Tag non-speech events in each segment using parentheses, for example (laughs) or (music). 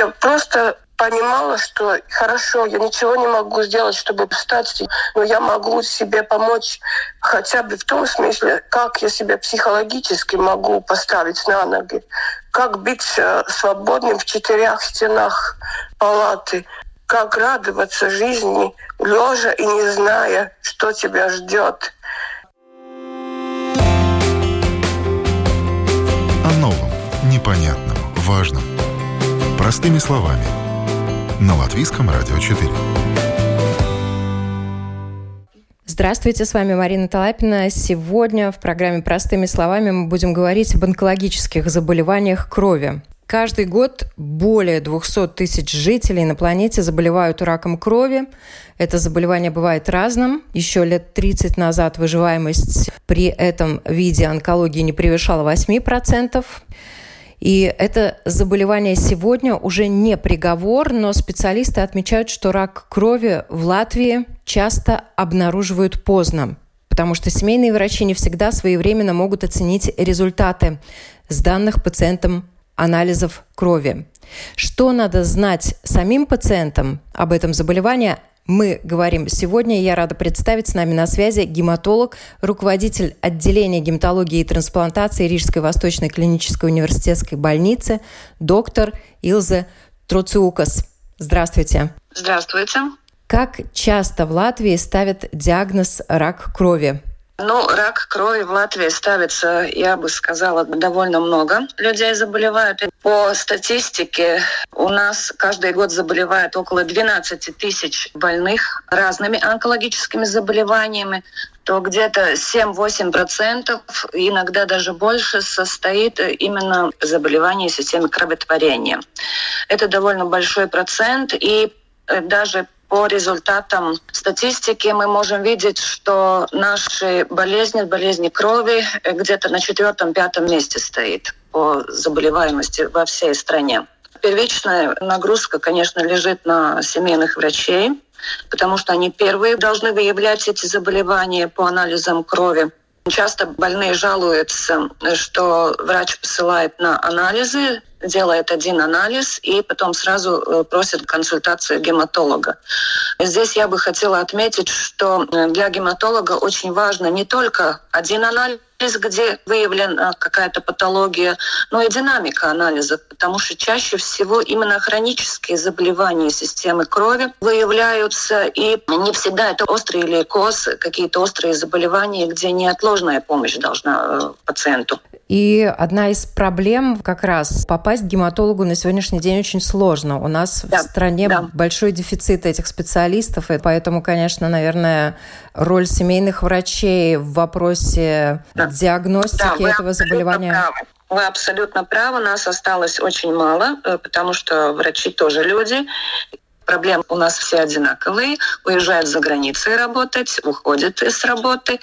Я просто понимала, что хорошо, я ничего не могу сделать, чтобы встать, но я могу себе помочь хотя бы в том смысле, как я себя психологически могу поставить на ноги, как быть э, свободным в четырех стенах палаты, как радоваться жизни, лежа и не зная, что тебя ждет. О новом, непонятном, важном. Простыми словами – на Латвийском радио 4. Здравствуйте, с вами Марина Талапина. Сегодня в программе «Простыми словами» мы будем говорить об онкологических заболеваниях крови. Каждый год более 200 тысяч жителей на планете заболевают раком крови. Это заболевание бывает разным. Еще лет 30 назад выживаемость при этом виде онкологии не превышала 8%. И это заболевание сегодня уже не приговор, но специалисты отмечают, что рак крови в Латвии часто обнаруживают поздно, потому что семейные врачи не всегда своевременно могут оценить результаты с данных пациентам анализов крови. Что надо знать самим пациентам об этом заболевании, мы говорим сегодня. Я рада представить с нами на связи гематолог, руководитель отделения гематологии и трансплантации Рижской Восточной клинической университетской больницы, доктор Илзе Троциукас. Здравствуйте. Здравствуйте. Как часто в Латвии ставят диагноз рак крови? Ну, рак крови в Латвии ставится, я бы сказала, довольно много людей заболевают. По статистике у нас каждый год заболевает около 12 тысяч больных разными онкологическими заболеваниями то где-то 7-8%, иногда даже больше, состоит именно заболевание системы кроветворения. Это довольно большой процент, и даже по результатам статистики мы можем видеть, что наши болезни, болезни крови где-то на четвертом-пятом месте стоит по заболеваемости во всей стране. Первичная нагрузка, конечно, лежит на семейных врачей, потому что они первые должны выявлять эти заболевания по анализам крови. Часто больные жалуются, что врач посылает на анализы, делает один анализ и потом сразу э, просит консультацию гематолога. Здесь я бы хотела отметить, что для гематолога очень важно не только один анализ, где выявлена какая-то патология, но и динамика анализа, потому что чаще всего именно хронические заболевания системы крови выявляются, и не всегда это острый лейкоз, какие-то острые заболевания, где неотложная помощь должна э, пациенту. И одна из проблем как раз попасть к гематологу на сегодняшний день очень сложно. У нас да, в стране да. большой дефицит этих специалистов, и поэтому, конечно, наверное, роль семейных врачей в вопросе да. Диагностики да, этого заболевания. Правы. Вы абсолютно правы, нас осталось очень мало, э, потому что врачи тоже люди, проблем у нас все одинаковые. Уезжают за границей работать, уходят из работы.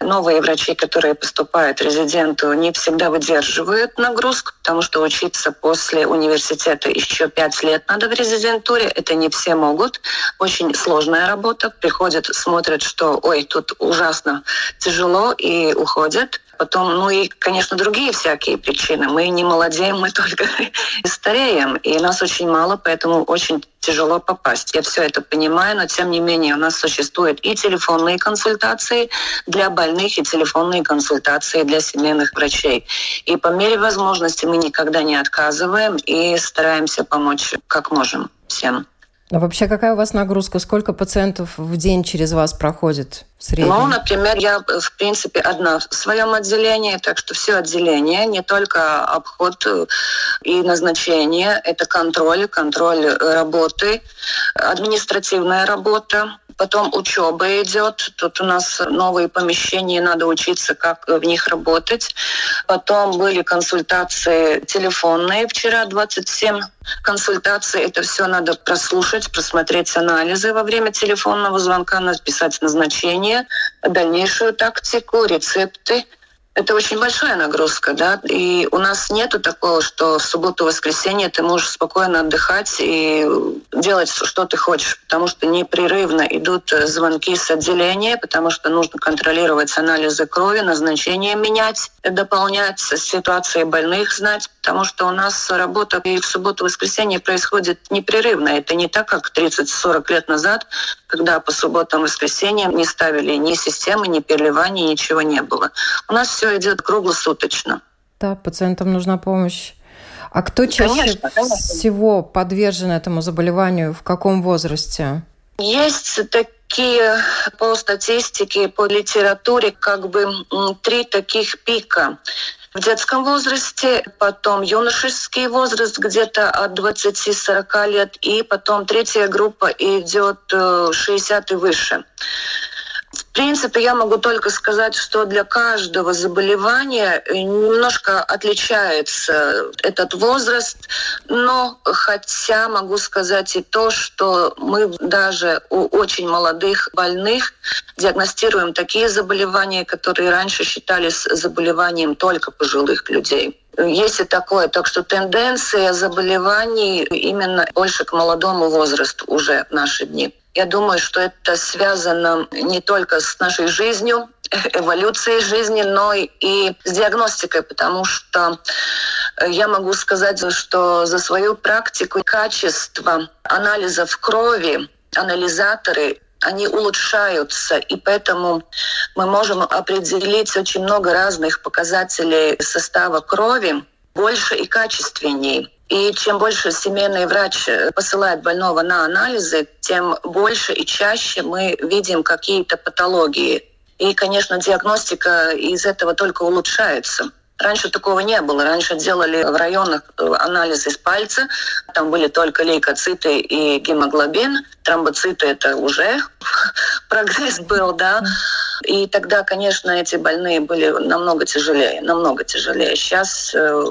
Новые врачи, которые поступают резиденту, не всегда выдерживают нагрузку, потому что учиться после университета еще пять лет надо в резидентуре. Это не все могут. Очень сложная работа. Приходят, смотрят, что ой, тут ужасно тяжело и уходят. Потом, ну и, конечно, другие всякие причины. Мы не молодеем, мы только (laughs) стареем, и нас очень мало, поэтому очень тяжело попасть. Я все это понимаю, но тем не менее у нас существуют и телефонные консультации для больных, и телефонные консультации для семейных врачей. И по мере возможности мы никогда не отказываем и стараемся помочь как можем всем. А вообще какая у вас нагрузка? Сколько пациентов в день через вас проходит в среднем? Ну, например, я, в принципе, одна в своем отделении, так что все отделение, не только обход и назначение, это контроль, контроль работы, административная работа, Потом учеба идет. Тут у нас новые помещения, надо учиться, как в них работать. Потом были консультации телефонные вчера, 27 консультаций. Это все надо прослушать, просмотреть анализы во время телефонного звонка, написать назначение, дальнейшую тактику, рецепты это очень большая нагрузка, да, и у нас нету такого, что в субботу-воскресенье ты можешь спокойно отдыхать и делать, что ты хочешь, потому что непрерывно идут звонки с отделения, потому что нужно контролировать анализы крови, назначение менять, дополнять ситуации больных знать, потому что у нас работа и в субботу-воскресенье происходит непрерывно. Это не так, как 30-40 лет назад, когда по субботам-воскресеньям не ставили ни системы, ни переливания, ничего не было. У нас все идет круглосуточно. Да, пациентам нужна помощь. А кто чаще конечно, конечно. всего подвержен этому заболеванию? В каком возрасте? Есть такие по статистике, по литературе, как бы три таких пика. В детском возрасте, потом юношеский возраст где-то от 20-40 лет, и потом третья группа идет 60 э, и выше. В принципе, я могу только сказать, что для каждого заболевания э, немножко отличается этот возраст, но хотя могу сказать и то, что мы даже у очень молодых больных диагностируем такие заболевания, которые раньше считались заболеванием только пожилых людей. Есть и такое. Так что тенденция заболеваний именно больше к молодому возрасту уже в наши дни. Я думаю, что это связано не только с нашей жизнью, (laughs) эволюцией жизни, но и с диагностикой, потому что я могу сказать, что за свою практику качество анализов крови, анализаторы они улучшаются, и поэтому мы можем определить очень много разных показателей состава крови больше и качественнее. И чем больше семейный врач посылает больного на анализы, тем больше и чаще мы видим какие-то патологии. И, конечно, диагностика из этого только улучшается. Раньше такого не было. Раньше делали в районах э, анализы с пальца. Там были только лейкоциты и гемоглобин. Тромбоциты это уже (laughs) прогресс был, да. И тогда, конечно, эти больные были намного тяжелее, намного тяжелее. Сейчас э,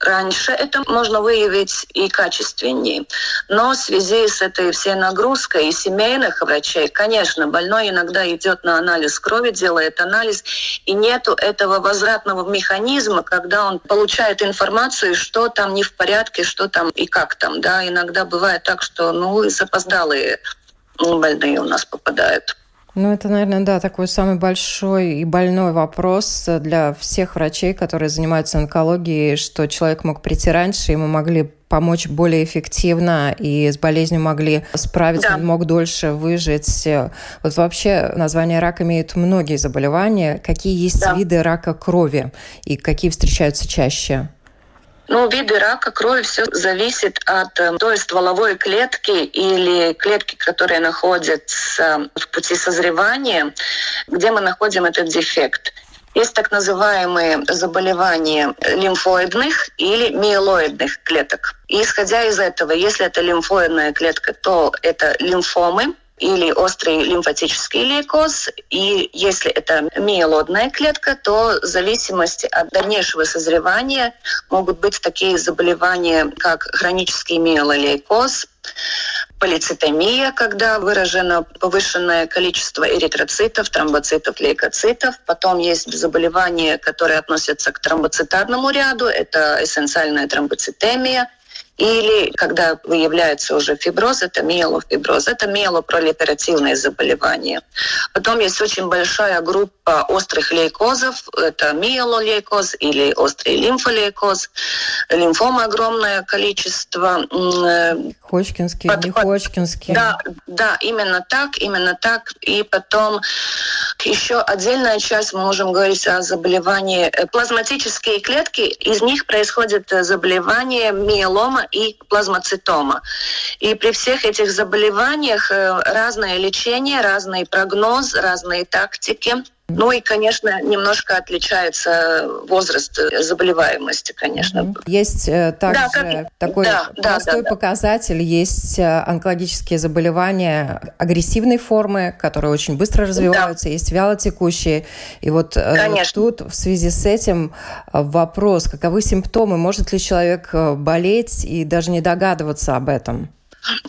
Раньше это можно выявить и качественнее. Но в связи с этой всей нагрузкой и семейных врачей, конечно, больной иногда идет на анализ крови, делает анализ, и нету этого возвратного механизма, когда он получает информацию, что там не в порядке, что там и как там. Да? Иногда бывает так, что ну, запоздалые больные у нас попадают. Ну, это, наверное, да, такой самый большой и больной вопрос для всех врачей, которые занимаются онкологией, что человек мог прийти раньше, ему могли помочь более эффективно и с болезнью могли справиться, да. он мог дольше выжить. Вот вообще название рак имеет многие заболевания. Какие есть да. виды рака крови и какие встречаются чаще? Ну, виды рака крови все зависит от э, той стволовой клетки или клетки, которые находятся в пути созревания, где мы находим этот дефект. Есть так называемые заболевания лимфоидных или миелоидных клеток. И исходя из этого, если это лимфоидная клетка, то это лимфомы, или острый лимфатический лейкоз. И если это миелодная клетка, то в зависимости от дальнейшего созревания могут быть такие заболевания, как хронический миелолейкоз, полицитомия, когда выражено повышенное количество эритроцитов, тромбоцитов, лейкоцитов. Потом есть заболевания, которые относятся к тромбоцитарному ряду. Это эссенциальная тромбоцитемия – или когда выявляется уже фиброз, это миелофиброз, это миелопролиферативные заболевания. Потом есть очень большая группа острых лейкозов, это миелолейкоз или острый лимфолейкоз, лимфома огромное количество. Э, Ходжкинский, под, не Ходжкинский. Да, да, именно так, именно так. И потом еще отдельная часть, мы можем говорить о заболевании э, плазматические клетки, из них происходит э, заболевание миелома и плазмоцитома. И при всех этих заболеваниях э, разное лечение, разный прогноз, разные тактики. Ну и, конечно, немножко отличается возраст заболеваемости, конечно. Есть э, также да, как... такой да, простой да, да, показатель, есть э, онкологические заболевания агрессивной формы, которые очень быстро развиваются, да. есть вялотекущие. И вот конечно. тут в связи с этим вопрос, каковы симптомы, может ли человек болеть и даже не догадываться об этом?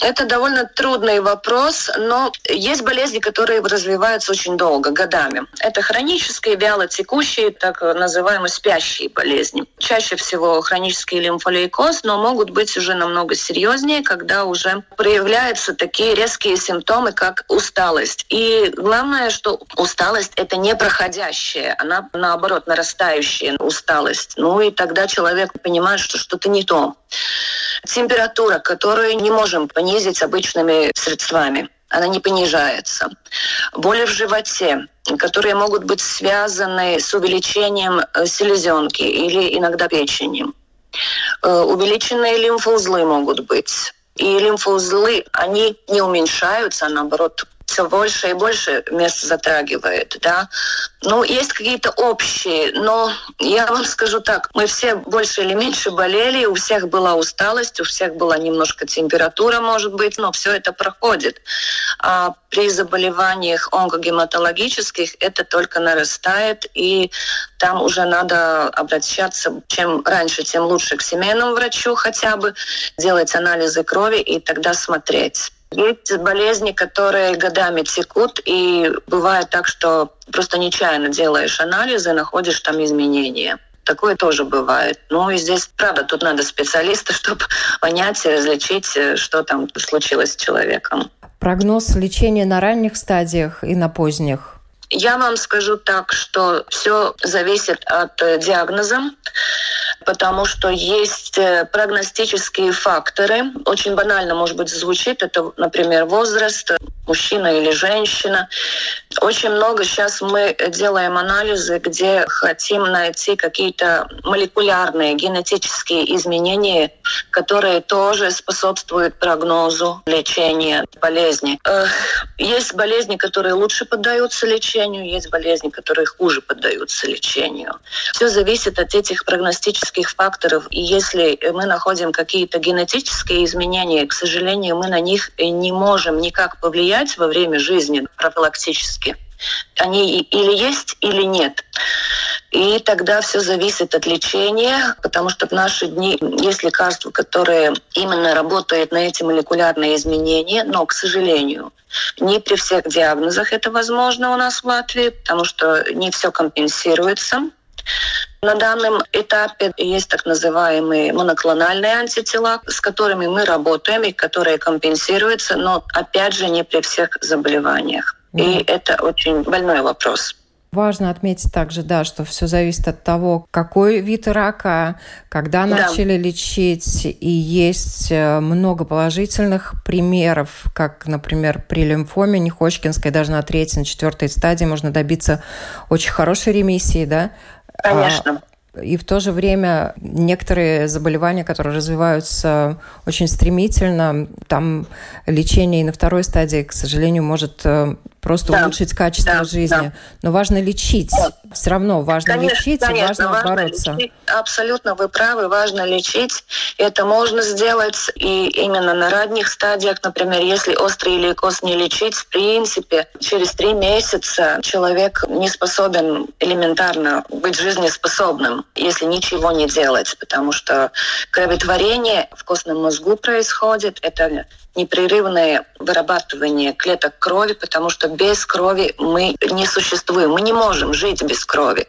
Это довольно трудный вопрос, но есть болезни, которые развиваются очень долго, годами. Это хронические, вяло текущие, так называемые спящие болезни. Чаще всего хронический лимфолейкоз, но могут быть уже намного серьезнее, когда уже проявляются такие резкие симптомы, как усталость. И главное, что усталость – это не проходящая, она наоборот нарастающая усталость. Ну и тогда человек понимает, что что-то не то. Температура, которую не можем понизить обычными средствами она не понижается. Боли в животе, которые могут быть связаны с увеличением э, селезенки или иногда печени. Э, увеличенные лимфоузлы могут быть. И лимфоузлы, они не уменьшаются, а наоборот все больше и больше мест затрагивает, да. Ну, есть какие-то общие, но я вам скажу так, мы все больше или меньше болели, у всех была усталость, у всех была немножко температура, может быть, но все это проходит. А при заболеваниях онкогематологических это только нарастает, и там уже надо обращаться чем раньше, тем лучше к семейному врачу хотя бы, делать анализы крови и тогда смотреть. Есть болезни, которые годами текут, и бывает так, что просто нечаянно делаешь анализы, находишь там изменения. Такое тоже бывает. Ну и здесь, правда, тут надо специалиста, (laughs) чтобы понять и различить, что там случилось с человеком. Прогноз лечения на ранних стадиях и на поздних? Я вам скажу так, что все зависит от диагноза потому что есть э, прогностические факторы. Очень банально, может быть, звучит. Это, например, возраст, мужчина или женщина. Очень много сейчас мы делаем анализы, где хотим найти какие-то молекулярные генетические изменения, которые тоже способствуют прогнозу лечения болезни. Э, есть болезни, которые лучше поддаются лечению, есть болезни, которые хуже поддаются лечению. Все зависит от этих прогностических факторов. И если мы находим какие-то генетические изменения, к сожалению, мы на них не можем никак повлиять, во время жизни профилактически. Они или есть, или нет. И тогда все зависит от лечения, потому что в наши дни есть лекарства, которые именно работают на эти молекулярные изменения, но, к сожалению, не при всех диагнозах это возможно у нас в Латвии, потому что не все компенсируется. На данном этапе есть так называемые моноклональные антитела, с которыми мы работаем и которые компенсируются, но опять же не при всех заболеваниях. Mm. И это очень больной вопрос. Важно отметить также, да, что все зависит от того, какой вид рака, когда да. начали лечить, и есть э, много положительных примеров, как, например, при лимфоме Неходжкинской, даже на третьей, на четвертой стадии можно добиться очень хорошей ремиссии, да, Конечно. И в то же время некоторые заболевания, которые развиваются очень стремительно, там лечение и на второй стадии, к сожалению, может э, просто да. улучшить качество да, жизни. Да. Но важно лечить. Вот. Все равно важно конечно, лечить конечно, и важно, важно бороться. Лечить. Абсолютно вы правы, важно лечить. Это можно сделать и именно на ранних стадиях, например, если острый лейкоз не лечить, в принципе, через три месяца человек не способен элементарно быть жизнеспособным, если ничего не делать, потому что кроветворение в костном мозгу происходит, это непрерывное вырабатывание клеток крови, потому что без крови мы не существуем, мы не можем жить без крови.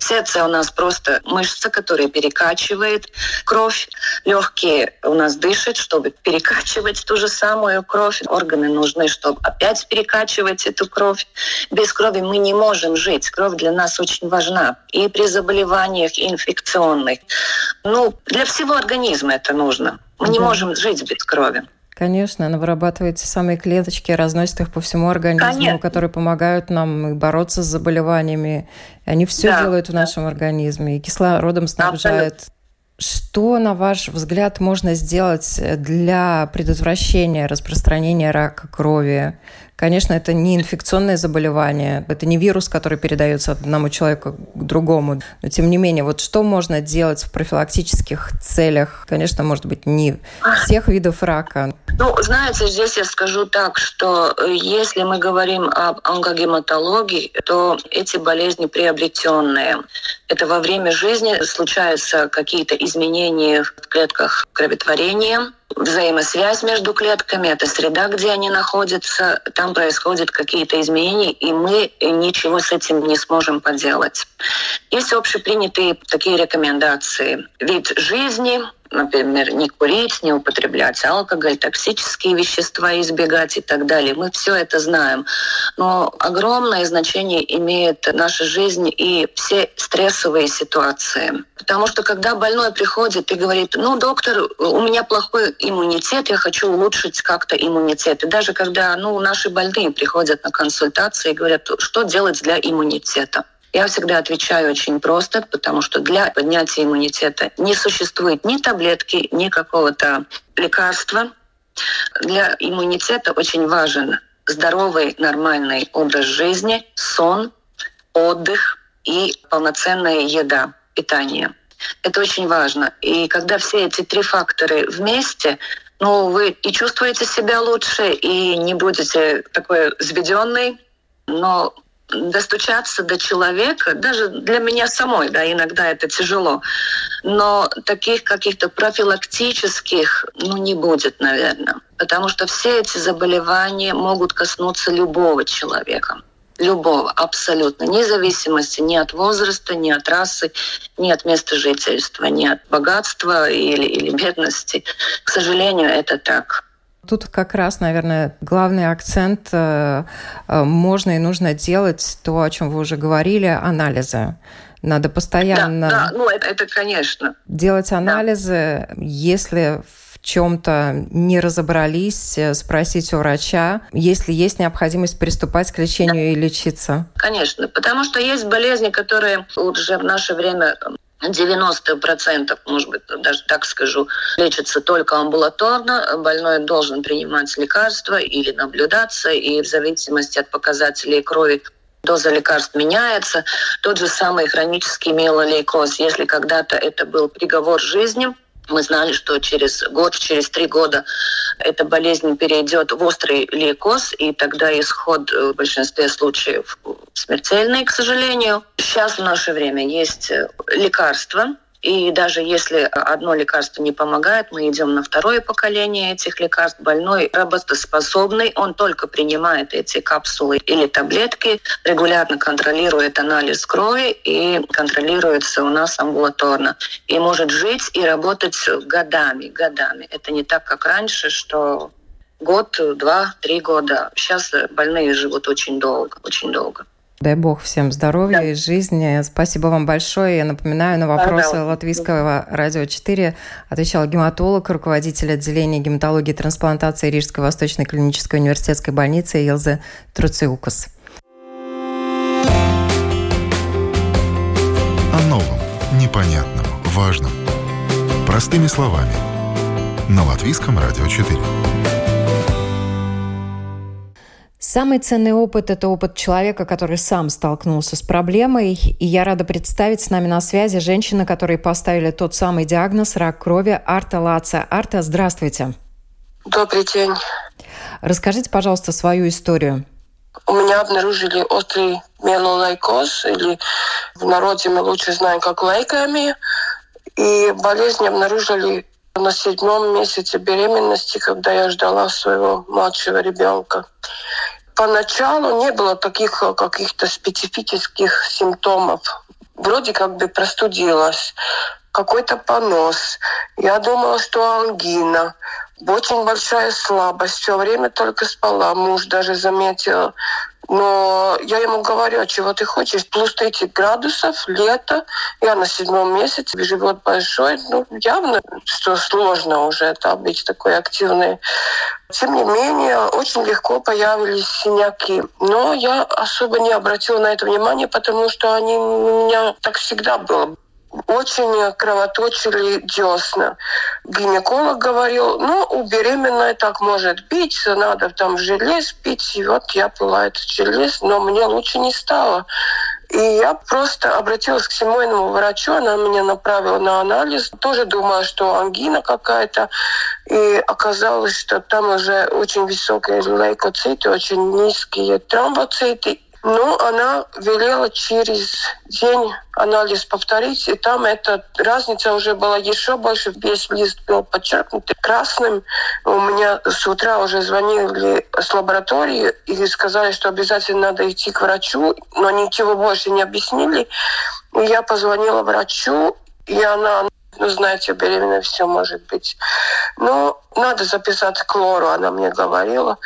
Сердце у нас просто мышца, которая перекачивает кровь. Легкие у нас дышат, чтобы (laughs) перекачивать ту же самую кровь. Органы нужны, чтобы опять перекачивать эту кровь. Без крови мы не можем жить. Кровь для нас очень важна. И при заболеваниях инфекционных. Ну, для всего организма это нужно. Мы да. не можем жить без крови. Конечно, она вырабатывает те самые клеточки, разносит их по всему организму, Конечно. которые помогают нам бороться с заболеваниями. Они все да, делают в нашем организме и кислородом снабжают. Абсолютно. Что, на ваш взгляд, можно сделать для предотвращения распространения рака крови? Конечно, это не инфекционное заболевание, это не вирус, который передается одному человеку к другому. Но тем не менее, вот что можно делать в профилактических целях? Конечно, может быть, не всех видов рака. Ну, знаете, здесь я скажу так, что э, если мы говорим об онкогематологии, то эти болезни приобретенные. Это во время жизни случаются какие-то изменения в клетках кроветворения, взаимосвязь между клетками, это среда, где они находятся, там происходят какие-то изменения, и мы ничего с этим не сможем поделать. Есть общепринятые такие рекомендации. Вид жизни, например, не курить, не употреблять алкоголь, токсические вещества избегать и так далее. Мы все это знаем. Но огромное значение имеет наша жизнь и все стрессовые ситуации. Потому что когда больной приходит и говорит, ну, доктор, у меня плохой иммунитет, я хочу улучшить как-то иммунитет. И даже когда ну, наши больные приходят на консультации и говорят, что делать для иммунитета. Я всегда отвечаю очень просто, потому что для поднятия иммунитета не существует ни таблетки, ни какого-то лекарства. Для иммунитета очень важен здоровый, нормальный образ жизни, сон, отдых и полноценная еда, питание. Это очень важно. И когда все эти три фактора вместе, ну, вы и чувствуете себя лучше, и не будете такой заведенный, но достучаться до человека, даже для меня самой, да, иногда это тяжело, но таких каких-то профилактических, ну, не будет, наверное, потому что все эти заболевания могут коснуться любого человека любого, абсолютно, независимости ни от возраста, ни от расы, ни от места жительства, ни от богатства или, или бедности. К сожалению, это так. Тут как раз, наверное, главный акцент э, э, можно и нужно делать то, о чем вы уже говорили, анализы. Надо постоянно... Да, да ну это, это конечно. Делать анализы, да. если в чем-то не разобрались, э, спросить у врача, если есть необходимость приступать к лечению да. и лечиться. Конечно, потому что есть болезни, которые уже в наше время 90%, может быть, даже так скажу, лечится только амбулаторно. Больной должен принимать лекарства или наблюдаться, и в зависимости от показателей крови доза лекарств меняется. Тот же самый хронический миелолейкоз, если когда-то это был приговор жизни, мы знали, что через год, через три года эта болезнь перейдет в острый лейкоз, и тогда исход в большинстве случаев смертельный, к сожалению. Сейчас в наше время есть лекарства, и даже если одно лекарство не помогает, мы идем на второе поколение этих лекарств. Больной работоспособный, он только принимает эти капсулы или таблетки, регулярно контролирует анализ крови и контролируется у нас амбулаторно. И может жить и работать годами, годами. Это не так, как раньше, что год, два, три года. Сейчас больные живут очень долго, очень долго. Дай бог всем здоровья да. и жизни. Спасибо вам большое. Я напоминаю, на вопросы Пожалуйста. Латвийского радио 4 отвечал гематолог, руководитель отделения гематологии и трансплантации Рижской Восточной клинической университетской больницы Елза Труциукас. О новом, непонятном, важном. Простыми словами. На Латвийском радио 4. Самый ценный опыт – это опыт человека, который сам столкнулся с проблемой. И я рада представить с нами на связи женщина, которой поставили тот самый диагноз – рак крови Арта Лаца. Арта, здравствуйте. Добрый день. Расскажите, пожалуйста, свою историю. У меня обнаружили острый миелолейкоз, или в народе мы лучше знаем как лейками. И болезнь обнаружили на седьмом месяце беременности, когда я ждала своего младшего ребенка поначалу не было таких э, каких-то специфических симптомов. Вроде как бы простудилась, какой-то понос. Я думала, что ангина. Очень большая слабость. Все время только спала. Муж даже заметил. Но я ему говорю, а чего ты хочешь? Плюс 30 градусов, лето, я на седьмом месяце, живот большой. Ну, явно, что сложно уже это быть такой активной. Тем не менее, очень легко появились синяки. Но я особо не обратила на это внимание, потому что они у меня так всегда было очень кровоточили десна. Гинеколог говорил, ну, у беременной так может быть, надо там желез пить. И вот я пила этот желез, но мне лучше не стало. И я просто обратилась к семейному врачу, она меня направила на анализ. Тоже думала, что ангина какая-то. И оказалось, что там уже очень высокие лейкоциты, очень низкие тромбоциты. Ну, она велела через день анализ повторить, и там эта разница уже была еще больше. Весь лист был подчеркнут красным. У меня с утра уже звонили с лаборатории и сказали, что обязательно надо идти к врачу, но ничего больше не объяснили. И я позвонила врачу, и она ну, знаете, беременная все может быть. Ну, надо записать к лору, она мне говорила.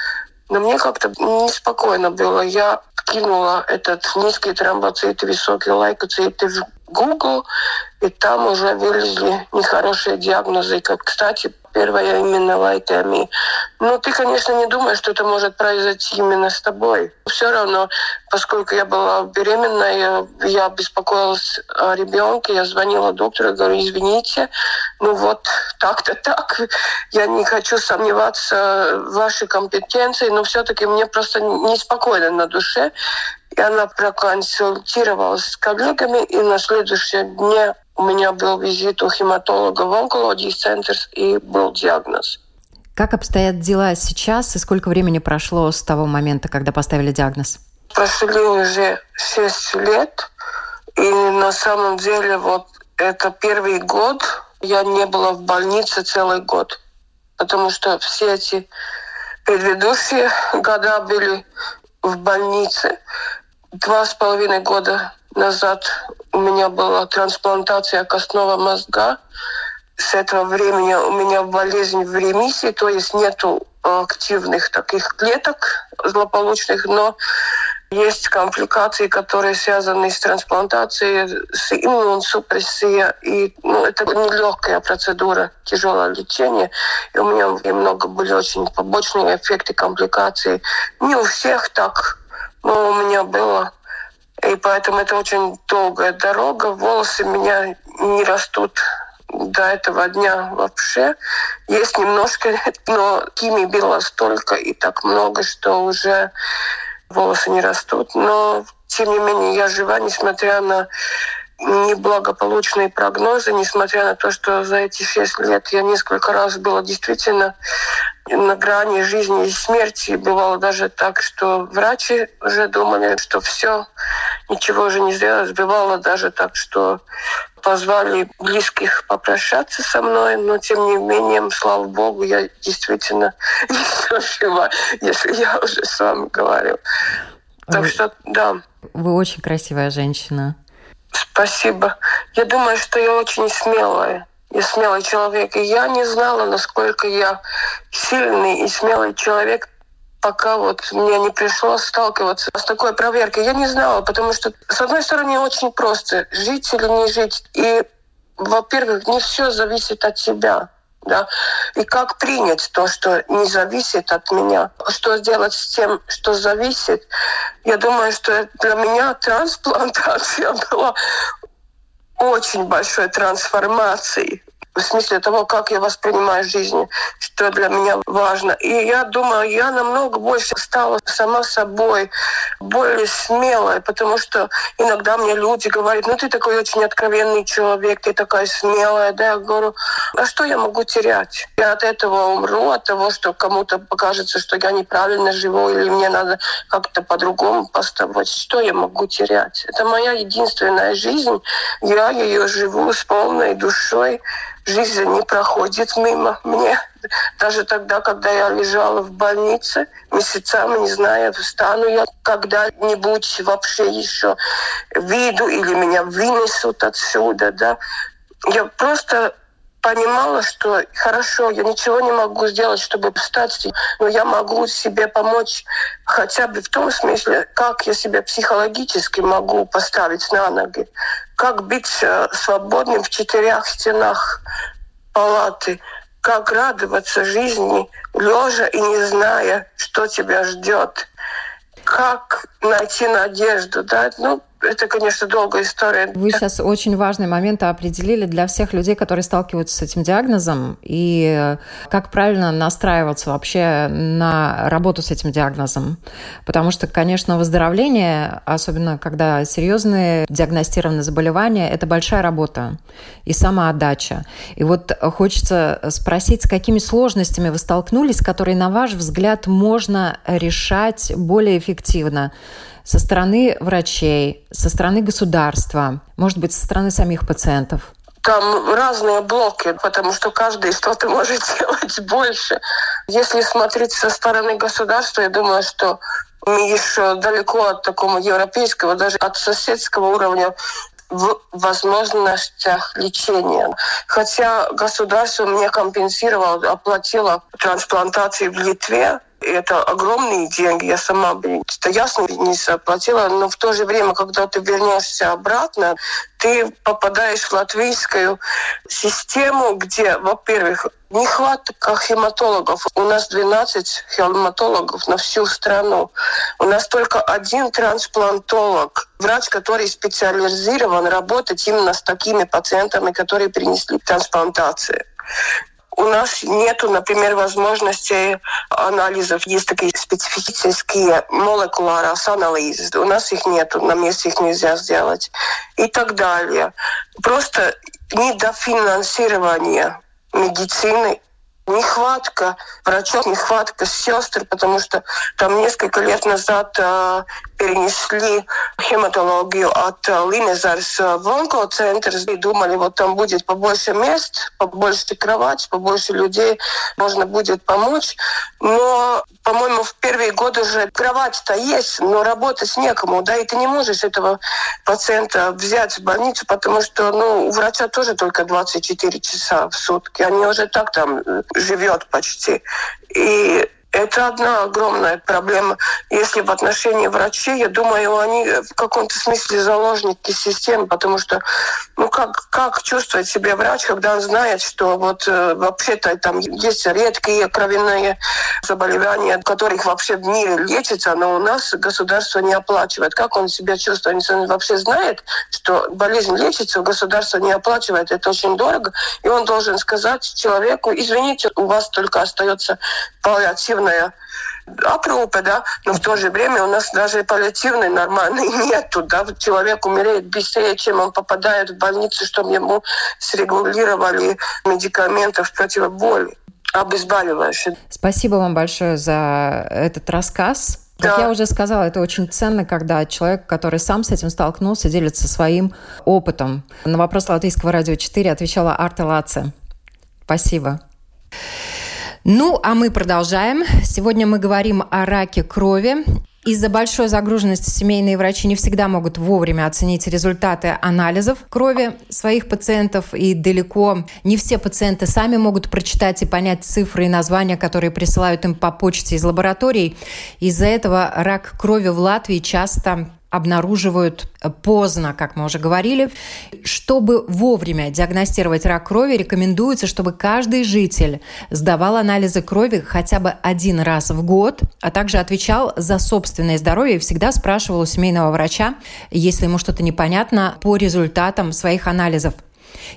Но мне как-то неспокойно было. Я кинула этот низкий тромбоцит высокий лейкоцит в Google, и там уже вылезли нехорошие диагнозы. Как, кстати, первая именно лайтами. Но ты, конечно, не думаешь, что это может произойти именно с тобой. Все равно, поскольку я была беременная, я, я беспокоилась о ребенке, я звонила доктору, говорю, извините, ну вот так-то так. Я не хочу сомневаться в вашей компетенции, но все-таки мне просто неспокойно на душе. И она проконсультировалась с коллегами, и на следующем дне у меня был визит у хематолога в онкологии центр, и был диагноз. Как обстоят дела сейчас, и сколько времени прошло с того момента, когда поставили диагноз? Прошли уже 6 лет, и на самом деле вот это первый год, я не была в больнице целый год, потому что все эти предыдущие года были в больнице. Два с половиной года назад у меня была трансплантация костного мозга. С этого времени у меня болезнь в ремиссии, то есть нету активных таких клеток злополучных, но есть компликации, которые связаны с трансплантацией, с иммуносупрессией. И ну, это нелегкая процедура, тяжелое лечение. И у меня много были очень побочные эффекты, компликаций. Не у всех так, но у меня было. И поэтому это очень долгая дорога. Волосы у меня не растут до этого дня вообще. Есть немножко, (laughs) но химии было столько и так много, что уже волосы не растут. Но, тем не менее, я жива, несмотря на неблагополучные прогнозы, несмотря на то, что за эти шесть лет я несколько раз была действительно на грани жизни и смерти. Бывало даже так, что врачи уже думали, что все, ничего уже не сделать. Бывало даже так, что позвали близких попрощаться со мной, но тем не менее, слава богу, я действительно (laughs) еще жива, если я уже с вами говорю. Так что, да. Вы очень красивая женщина. Спасибо. Я думаю, что я очень смелая и смелый человек. И я не знала, насколько я сильный и смелый человек, пока вот мне не пришлось сталкиваться с такой проверкой. Я не знала, потому что, с одной стороны, очень просто, жить или не жить. И, во-первых, не все зависит от тебя. Да? И как принять то, что не зависит от меня? Что сделать с тем, что зависит? Я думаю, что для меня трансплантация (laughs) была очень большой трансформацией в смысле того, как я воспринимаю жизнь, что для меня важно. И я думаю, я намного больше стала сама собой, более смелой, потому что иногда мне люди говорят, ну ты такой очень откровенный человек, ты такая смелая, да, я говорю, а что я могу терять? Я от этого умру, от того, что кому-то покажется, что я неправильно живу, или мне надо как-то по-другому поставить. Что я могу терять? Это моя единственная жизнь, я ее живу с полной душой, жизнь не проходит мимо мне. Даже тогда, когда я лежала в больнице месяцами, не знаю, встану я когда-нибудь вообще еще виду или меня вынесут отсюда, да. Я просто понимала, что хорошо, я ничего не могу сделать, чтобы встать, но я могу себе помочь хотя бы в том смысле, как я себя психологически могу поставить на ноги, как быть э, свободным в четырех стенах палаты, как радоваться жизни, лежа и не зная, что тебя ждет, как найти надежду, да, ну, это, конечно, долгая история. Вы сейчас очень важный момент определили для всех людей, которые сталкиваются с этим диагнозом, и как правильно настраиваться вообще на работу с этим диагнозом. Потому что, конечно, выздоровление, особенно когда серьезные диагностированные заболевания, это большая работа и самоотдача. И вот хочется спросить, с какими сложностями вы столкнулись, которые, на ваш взгляд, можно решать более эффективно? Со стороны врачей, со стороны государства, может быть, со стороны самих пациентов? Там разные блоки, потому что каждый что-то может (laughs) делать больше. Если смотреть со стороны государства, я думаю, что мы еще далеко от такого европейского, даже от соседского уровня в возможностях лечения. Хотя государство мне компенсировало, оплатило трансплантации в Литве, это огромные деньги. Я сама, это ясно, не заплатила. Но в то же время, когда ты вернешься обратно, ты попадаешь в латвийскую систему, где, во-первых, нехватка хематологов. У нас 12 хематологов на всю страну. У нас только один трансплантолог, врач, который специализирован работать именно с такими пациентами, которые принесли трансплантации. У нас нет, например, возможности анализов. Есть такие специфические молекулярные анализы. У нас их нет, на месте их нельзя сделать. И так далее. Просто недофинансирование медицины нехватка врачов, нехватка сестр, потому что там несколько лет назад э, перенесли хематологию от э, Линезарс в онкоцентр и думали, вот там будет побольше мест, побольше кровать, побольше людей, можно будет помочь. Но, по-моему, в первые годы уже кровать-то есть, но работать некому, да, и ты не можешь этого пациента взять в больницу, потому что, ну, у врача тоже только 24 часа в сутки, они уже так там э, живет почти. И это одна огромная проблема. Если в отношении врачей, я думаю, они в каком-то смысле заложники системы, потому что, ну как, как чувствует себя врач, когда он знает, что вот э, вообще-то там есть редкие кровяные заболевания, которых вообще в мире лечится, но у нас государство не оплачивает. Как он себя чувствует? Если он вообще знает, что болезнь лечится, государство не оплачивает, это очень дорого, и он должен сказать человеку, извините, у вас только остается паллиативная опрупа, да, но в то же время у нас даже паллиативной нормальной (laughs) нету, да, человек умирает быстрее, чем он попадает в больницу, чтобы ему срегулировали медикаментов против боли обезболивающие. Спасибо вам большое за этот рассказ. Как да. я уже сказала, это очень ценно, когда человек, который сам с этим столкнулся, делится своим опытом. На вопрос Латвийского радио 4 отвечала Арта Лаце. Спасибо. Ну, а мы продолжаем. Сегодня мы говорим о раке крови. Из-за большой загруженности семейные врачи не всегда могут вовремя оценить результаты анализов крови своих пациентов, и далеко не все пациенты сами могут прочитать и понять цифры и названия, которые присылают им по почте из лабораторий. Из-за этого рак крови в Латвии часто обнаруживают поздно, как мы уже говорили. Чтобы вовремя диагностировать рак крови, рекомендуется, чтобы каждый житель сдавал анализы крови хотя бы один раз в год, а также отвечал за собственное здоровье и всегда спрашивал у семейного врача, если ему что-то непонятно, по результатам своих анализов.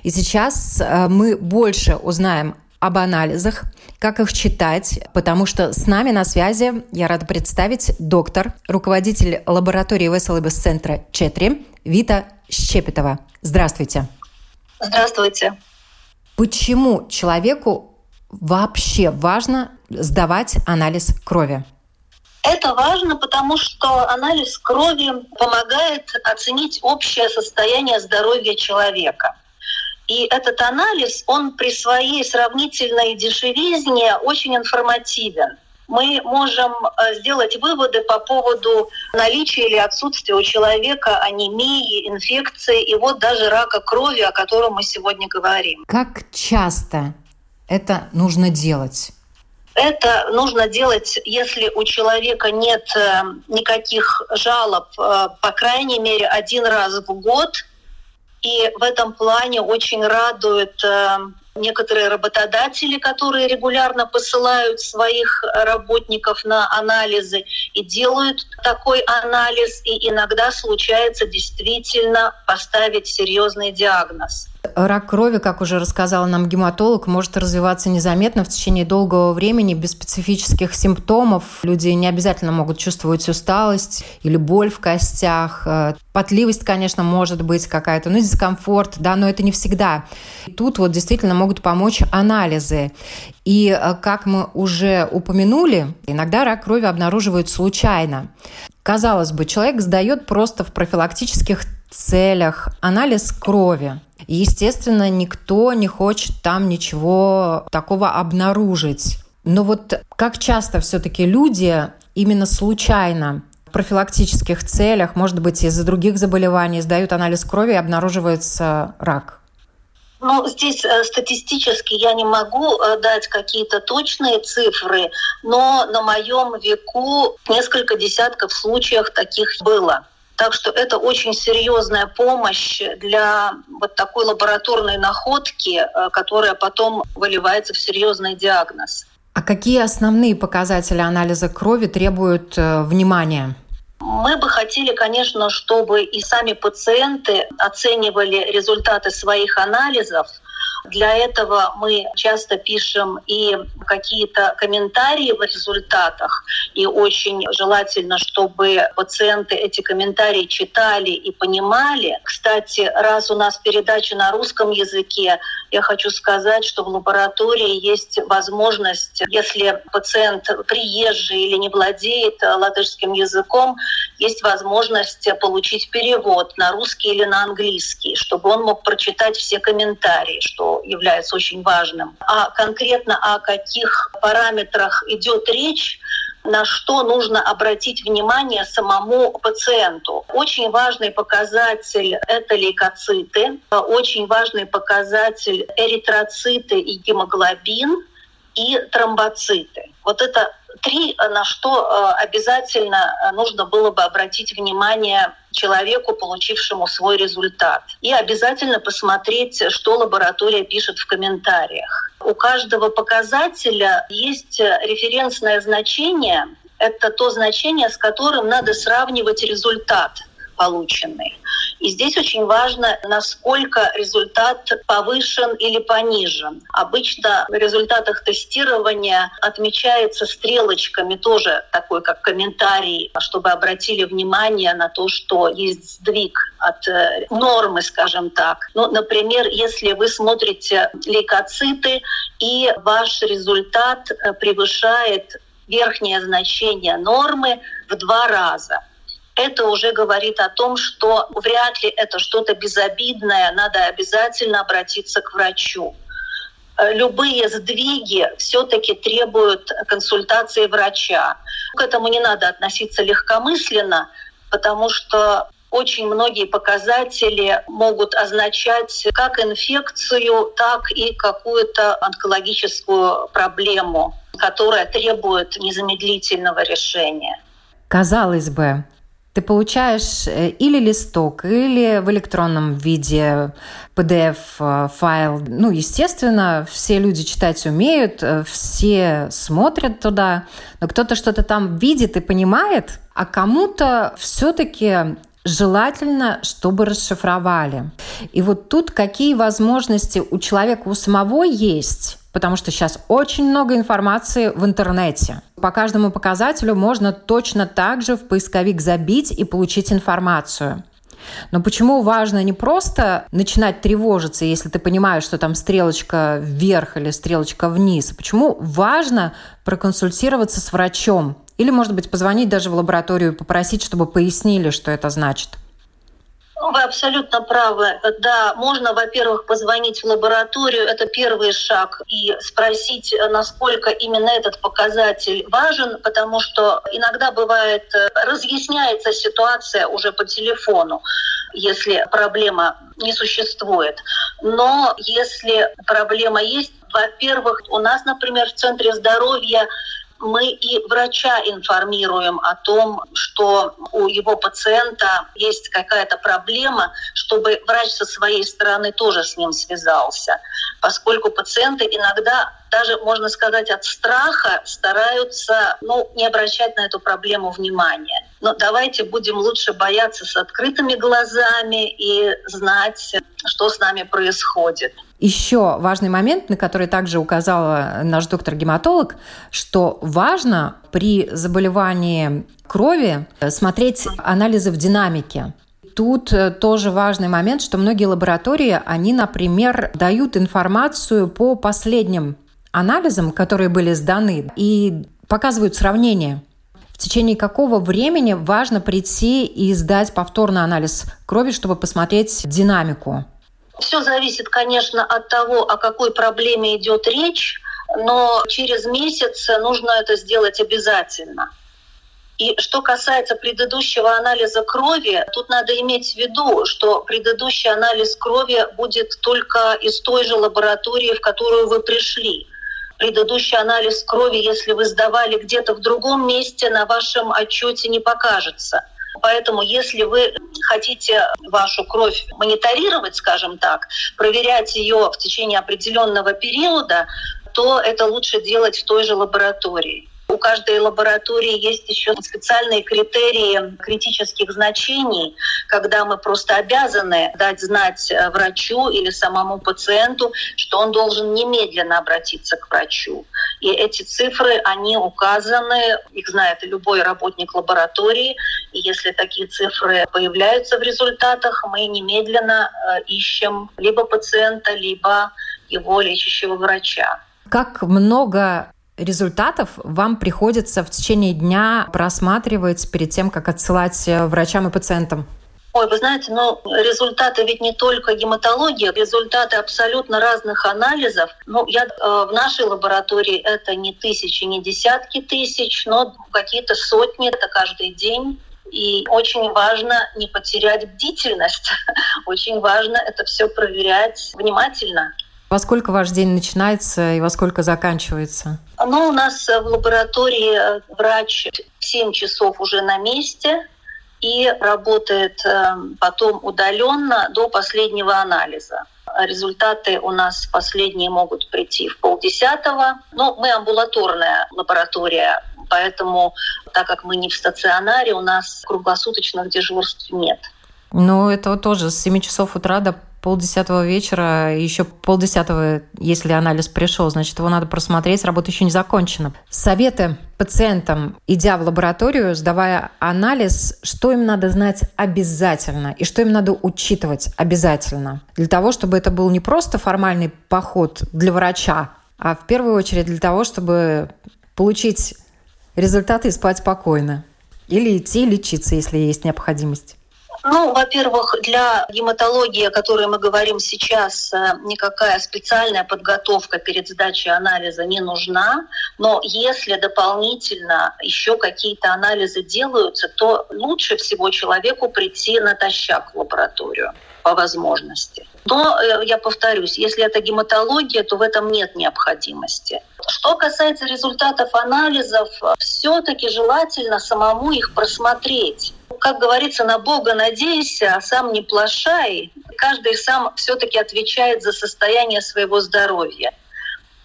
И сейчас э, мы больше узнаем об анализах, как их читать, потому что с нами на связи я рада представить доктор, руководитель лаборатории ВСЛБС-центра ЧЕТРИ Вита Щепетова. Здравствуйте. Здравствуйте. Почему человеку вообще важно сдавать анализ крови? Это важно, потому что анализ крови помогает оценить общее состояние здоровья человека – и этот анализ, он при своей сравнительной дешевизне очень информативен. Мы можем э, сделать выводы по поводу наличия или отсутствия у человека анемии, инфекции и вот даже рака крови, о котором мы сегодня говорим. Как часто это нужно делать? Это нужно делать, если у человека нет э, никаких жалоб, э, по крайней мере, один раз в год – и в этом плане очень радует э, некоторые работодатели, которые регулярно посылают своих работников на анализы и делают такой анализ, и иногда случается действительно поставить серьезный диагноз. Рак крови, как уже рассказала нам гематолог, может развиваться незаметно в течение долгого времени без специфических симптомов. Люди не обязательно могут чувствовать усталость или боль в костях. Э, потливость, конечно, может быть какая-то, ну, дискомфорт, да, но это не всегда. Тут вот действительно могут помочь анализы. И, э, как мы уже упомянули, иногда рак крови обнаруживают случайно. Казалось бы, человек сдает просто в профилактических целях анализ крови. Естественно, никто не хочет там ничего такого обнаружить. Но вот как часто все-таки люди именно случайно в профилактических целях, может быть, из-за других заболеваний, сдают анализ крови и обнаруживается рак? Ну, здесь э, статистически я не могу э, дать какие-то точные цифры, но на моем веку несколько десятков случаев таких было. Так что это очень серьезная помощь для вот такой лабораторной находки, э, которая потом выливается в серьезный диагноз. А какие основные показатели анализа крови требуют э, внимания? Мы бы хотели, конечно, чтобы и сами пациенты оценивали результаты своих анализов – для этого мы часто пишем и какие-то комментарии в результатах, и очень желательно, чтобы пациенты эти комментарии читали и понимали. Кстати, раз у нас передача на русском языке, я хочу сказать, что в лаборатории есть возможность, если пациент приезжий или не владеет латышским языком, есть возможность получить перевод на русский или на английский, чтобы он мог прочитать все комментарии, что является очень важным. А конкретно о каких параметрах идет речь, на что нужно обратить внимание самому пациенту. Очень важный показатель – это лейкоциты, очень важный показатель – эритроциты и гемоглобин и тромбоциты. Вот это три, на что э, обязательно э, нужно было бы обратить внимание человеку, получившему свой результат. И обязательно посмотреть, что лаборатория пишет в комментариях. У каждого показателя есть референсное значение. Это то значение, с которым надо сравнивать результат полученный. И здесь очень важно, насколько результат повышен или понижен. Обычно в результатах тестирования отмечается стрелочками тоже такой, как комментарий, чтобы обратили внимание на то, что есть сдвиг от э, нормы, скажем так. Ну, например, если вы смотрите лейкоциты, и ваш результат э, превышает верхнее значение нормы в два раза это уже говорит о том, что вряд ли это что-то безобидное, надо обязательно обратиться к врачу. Э, любые сдвиги все-таки требуют консультации врача. К этому не надо относиться легкомысленно, потому что очень многие показатели могут означать как инфекцию, так и какую-то онкологическую проблему, которая требует незамедлительного решения. Казалось бы, ты получаешь э, или листок, или в электронном виде PDF-файл. Э, ну, естественно, все люди читать умеют, э, все смотрят туда, но кто-то что-то там видит и понимает, а кому-то все-таки желательно, чтобы расшифровали. И вот тут какие возможности у человека у самого есть потому что сейчас очень много информации в интернете. По каждому показателю можно точно так же в поисковик забить и получить информацию. Но почему важно не просто начинать тревожиться, если ты понимаешь, что там стрелочка вверх или стрелочка вниз? Почему важно проконсультироваться с врачом? Или, может быть, позвонить даже в лабораторию и попросить, чтобы пояснили, что это значит? Вы абсолютно правы. Да, можно, во-первых, позвонить в лабораторию, это первый шаг, и спросить, насколько именно этот показатель важен, потому что иногда бывает, э, разъясняется ситуация уже по телефону, если проблема не существует. Но если проблема есть, во-первых, у нас, например, в Центре здоровья мы и врача информируем о том, что у его пациента есть какая-то проблема, чтобы врач со своей стороны тоже с ним связался, поскольку пациенты иногда даже, можно сказать, от страха стараются ну, не обращать на эту проблему внимания. Но давайте будем лучше бояться с открытыми глазами и знать, что с нами происходит. Еще важный момент, на который также указала наш доктор-гематолог, что важно при заболевании крови смотреть анализы в динамике. Тут э, тоже важный момент, что многие лаборатории, они, например, дают информацию по последним анализам, которые были сданы, и показывают сравнение. В течение какого времени важно прийти и сдать повторный анализ крови, чтобы посмотреть динамику? Все зависит, конечно, от того, о какой проблеме идет речь, но через месяц нужно это сделать обязательно. И что касается предыдущего анализа крови, тут надо иметь в виду, что предыдущий анализ крови будет только из той же лаборатории, в которую вы пришли. Предыдущий анализ крови, если вы сдавали где-то в другом месте, на вашем отчете не покажется. Поэтому если вы хотите вашу кровь мониторировать, скажем так, проверять ее в течение определенного периода, то это лучше делать в той же лаборатории. У каждой лаборатории есть еще специальные критерии критических значений, когда мы просто обязаны дать знать э, врачу или самому пациенту, что он должен немедленно обратиться к врачу. И эти цифры, они указаны, их знает любой работник лаборатории. И если такие цифры появляются в результатах, мы немедленно э, ищем либо пациента, либо его лечащего врача. Как много результатов вам приходится в течение дня просматривать перед тем, как отсылать э, врачам и пациентам? Ой, вы знаете, но ну, результаты ведь не только гематологии, результаты абсолютно разных анализов. Ну, я э, в нашей лаборатории это не тысячи, не десятки тысяч, но какие-то сотни, это каждый день. И очень важно не потерять бдительность. (laughs) Очень важно это все проверять внимательно. Во сколько ваш день начинается и во сколько заканчивается? Ну, у нас в лаборатории э, врач в 7 часов уже на месте и работает э, потом удаленно до последнего анализа. Результаты у нас последние могут прийти в полдесятого. Но мы амбулаторная лаборатория, поэтому, так как мы не в стационаре, у нас круглосуточных дежурств нет. Ну, это тоже с 7 часов утра до полдесятого вечера, еще полдесятого, если анализ пришел, значит, его надо просмотреть, работа еще не закончена. Советы пациентам, идя в лабораторию, сдавая анализ, что им надо знать обязательно и что им надо учитывать обязательно. Для того, чтобы это был не просто формальный поход для врача, а в первую очередь для того, чтобы получить результаты и спать спокойно. Или идти лечиться, если есть необходимость. Ну, во-первых, для гематологии, о которой мы говорим сейчас, э, никакая специальная подготовка перед сдачей анализа не нужна. Но если дополнительно еще какие-то анализы делаются, то лучше всего человеку прийти натощак в лабораторию по возможности. Но, э, я повторюсь, если это гематология, то в этом нет необходимости. Что касается результатов анализов, все-таки желательно самому их просмотреть как говорится, на Бога надейся, а сам не плашай. Каждый сам все-таки отвечает за состояние своего здоровья.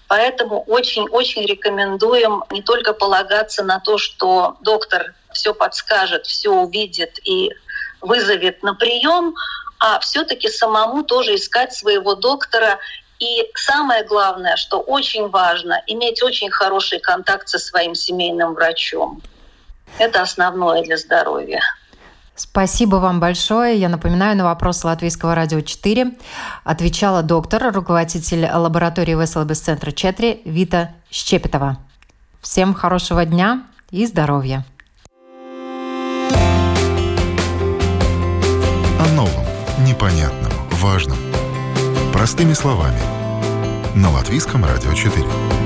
Поэтому очень-очень рекомендуем не только полагаться на то, что доктор все подскажет, все увидит и вызовет на прием, а все-таки самому тоже искать своего доктора. И самое главное, что очень важно, иметь очень хороший контакт со своим семейным врачом. Это основное для здоровья. Спасибо вам большое. Я напоминаю, на вопрос Латвийского радио 4 отвечала доктор, руководитель лаборатории Веселбес центра 4 Вита Щепетова. Всем хорошего дня и здоровья. О новом, непонятном, важном. Простыми словами. На Латвийском радио 4.